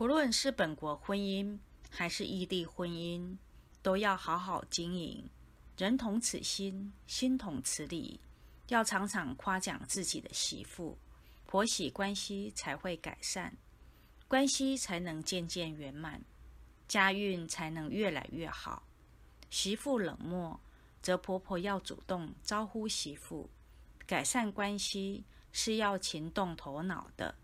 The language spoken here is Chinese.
不论是本国婚姻还是异地婚姻都要好好经营人同此心心同此理要常常夸奖自己的媳妇婆媳关系才会改善关系才能渐渐圆满家运才能越来越好。媳妇冷漠则婆婆要主动招呼媳妇改善关系是要勤动头脑的